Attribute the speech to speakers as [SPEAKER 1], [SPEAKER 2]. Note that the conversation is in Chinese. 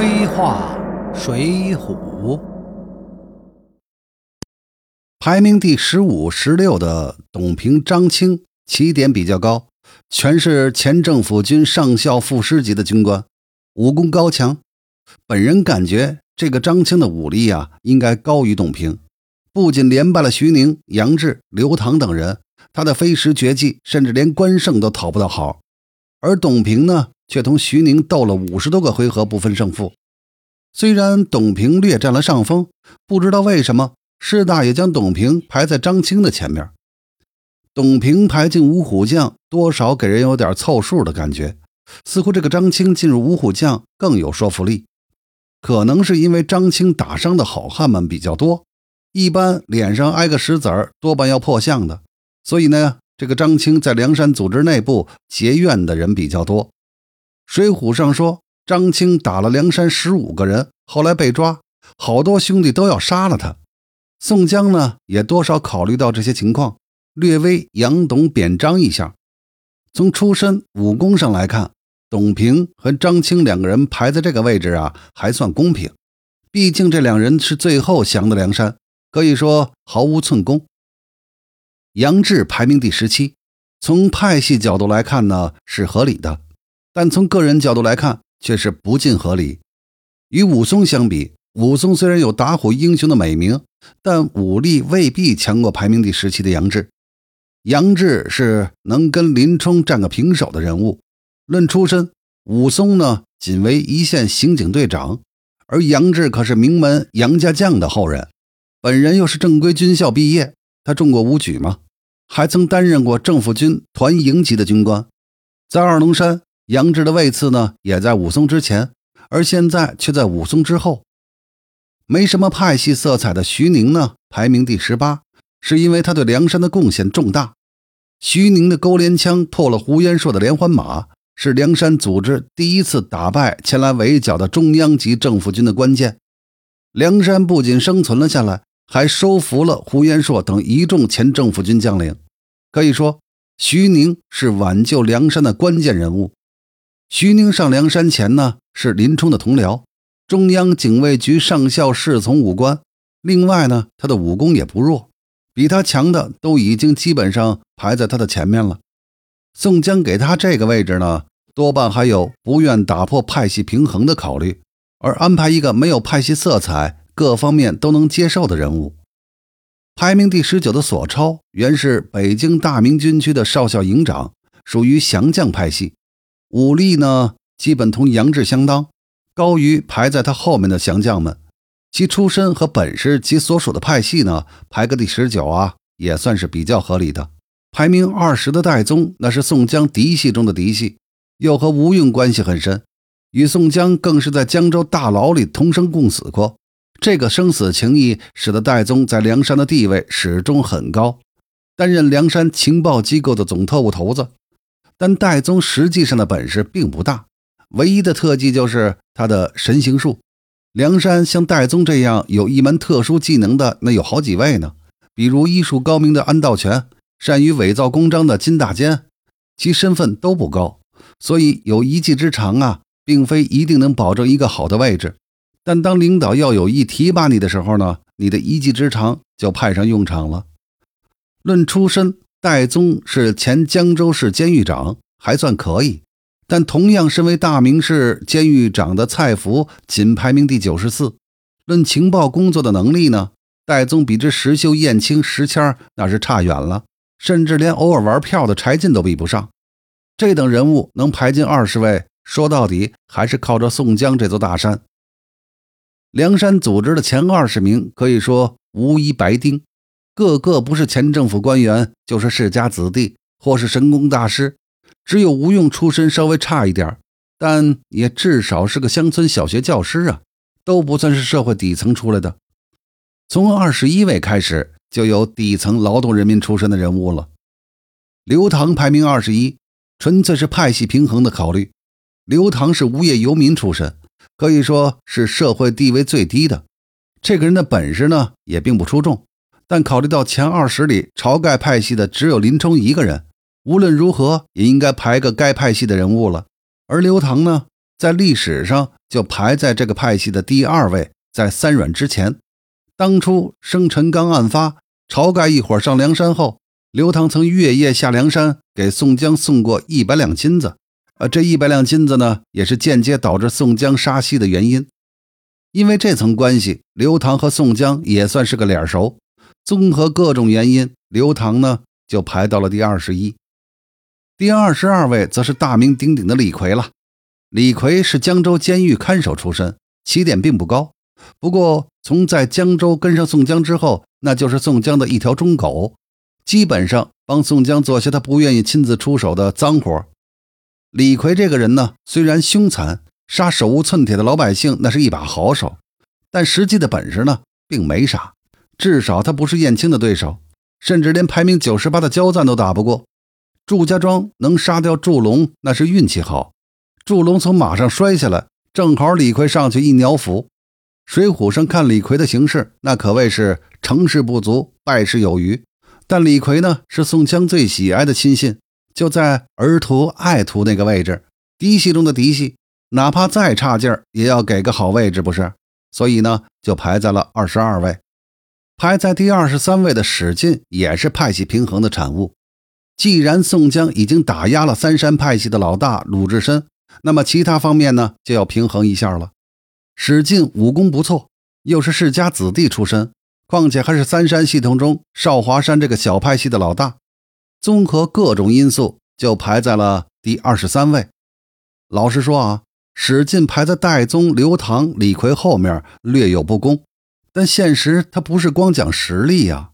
[SPEAKER 1] 飞画水浒》排名第十五、十六的董平、张清起点比较高，全是前政府军上校副师级的军官，武功高强。本人感觉这个张清的武力啊，应该高于董平。不仅连败了徐宁、杨志、刘唐等人，他的飞石绝技甚至连关胜都讨不到好。而董平呢？却同徐宁斗了五十多个回合不分胜负。虽然董平略占了上风，不知道为什么师大爷将董平排在张青的前面。董平排进五虎将，多少给人有点凑数的感觉，似乎这个张青进入五虎将更有说服力。可能是因为张青打伤的好汉们比较多，一般脸上挨个石子儿多半要破相的，所以呢，这个张青在梁山组织内部结怨的人比较多。水浒上说，张青打了梁山十五个人，后来被抓，好多兄弟都要杀了他。宋江呢，也多少考虑到这些情况，略微杨董贬张一下。从出身武功上来看，董平和张青两个人排在这个位置啊，还算公平。毕竟这两人是最后降的梁山，可以说毫无寸功。杨志排名第十七，从派系角度来看呢，是合理的。但从个人角度来看，却是不尽合理。与武松相比，武松虽然有打虎英雄的美名，但武力未必强过排名第十七的杨志。杨志是能跟林冲战个平手的人物。论出身，武松呢仅为一线刑警队长，而杨志可是名门杨家将的后人，本人又是正规军校毕业，他中过武举吗？还曾担任过政府军团营级的军官，在二龙山。杨志的位次呢，也在武松之前，而现在却在武松之后。没什么派系色彩的徐宁呢，排名第十八，是因为他对梁山的贡献重大。徐宁的勾连枪破了胡延硕的连环马，是梁山组织第一次打败前来围剿的中央级政府军的关键。梁山不仅生存了下来，还收服了胡延硕等一众前政府军将领。可以说，徐宁是挽救梁山的关键人物。徐宁上梁山前呢，是林冲的同僚，中央警卫局上校侍从武官。另外呢，他的武功也不弱，比他强的都已经基本上排在他的前面了。宋江给他这个位置呢，多半还有不愿打破派系平衡的考虑，而安排一个没有派系色彩、各方面都能接受的人物。排名第十九的索超，原是北京大名军区的少校营长，属于降将派系。武力呢，基本同杨志相当，高于排在他后面的降将们。其出身和本事及所属的派系呢，排个第十九啊，也算是比较合理的。排名二十的戴宗，那是宋江嫡系中的嫡系，又和吴用关系很深，与宋江更是在江州大牢里同生共死过。这个生死情谊，使得戴宗在梁山的地位始终很高，担任梁山情报机构的总特务头子。但戴宗实际上的本事并不大，唯一的特技就是他的神行术。梁山像戴宗这样有一门特殊技能的，那有好几位呢。比如医术高明的安道全，善于伪造公章的金大坚，其身份都不高，所以有一技之长啊，并非一定能保证一个好的位置。但当领导要有意提拔你的时候呢，你的一技之长就派上用场了。论出身。戴宗是前江州市监狱长，还算可以。但同样身为大名市监狱长的蔡福，仅排名第九十四。论情报工作的能力呢，戴宗比之石秀、燕青、石谦那是差远了，甚至连偶尔玩票的柴进都比不上。这等人物能排进二十位，说到底还是靠着宋江这座大山。梁山组织的前二十名，可以说无一白丁。个个不是前政府官员，就是世家子弟，或是神功大师。只有吴用出身稍微差一点，但也至少是个乡村小学教师啊，都不算是社会底层出来的。从二十一位开始，就有底层劳动人民出身的人物了。刘唐排名二十一，纯粹是派系平衡的考虑。刘唐是无业游民出身，可以说是社会地位最低的。这个人的本事呢，也并不出众。但考虑到前二十里晁盖派系的只有林冲一个人，无论如何也应该排个该派系的人物了。而刘唐呢，在历史上就排在这个派系的第二位，在三阮之前。当初生辰纲案发，晁盖一伙上梁山后，刘唐曾月夜下梁山，给宋江送过一百两金子。呃，这一百两金子呢，也是间接导致宋江杀西的原因。因为这层关系，刘唐和宋江也算是个脸熟。综合各种原因，刘唐呢就排到了第二十一。第二十二位则是大名鼎鼎的李逵了。李逵是江州监狱看守出身，起点并不高。不过从在江州跟上宋江之后，那就是宋江的一条忠狗，基本上帮宋江做些他不愿意亲自出手的脏活。李逵这个人呢，虽然凶残，杀手无寸铁的老百姓那是一把好手，但实际的本事呢，并没啥。至少他不是燕青的对手，甚至连排名九十八的焦赞都打不过。祝家庄能杀掉祝龙，那是运气好。祝龙从马上摔下来，正好李逵上去一鸟斧。水浒上看李逵的形势，那可谓是成事不足，败事有余。但李逵呢，是宋江最喜爱的亲信。就在儿徒爱徒那个位置，嫡系中的嫡系，哪怕再差劲儿，也要给个好位置，不是？所以呢，就排在了二十二位。排在第二十三位的史进，也是派系平衡的产物。既然宋江已经打压了三山派系的老大鲁智深，那么其他方面呢，就要平衡一下了。史进武功不错，又是世家子弟出身，况且还是三山系统中少华山这个小派系的老大。综合各种因素，就排在了第二十三位。老实说啊，史进排在戴宗、刘唐、李逵后面，略有不公。但现实它不是光讲实力呀，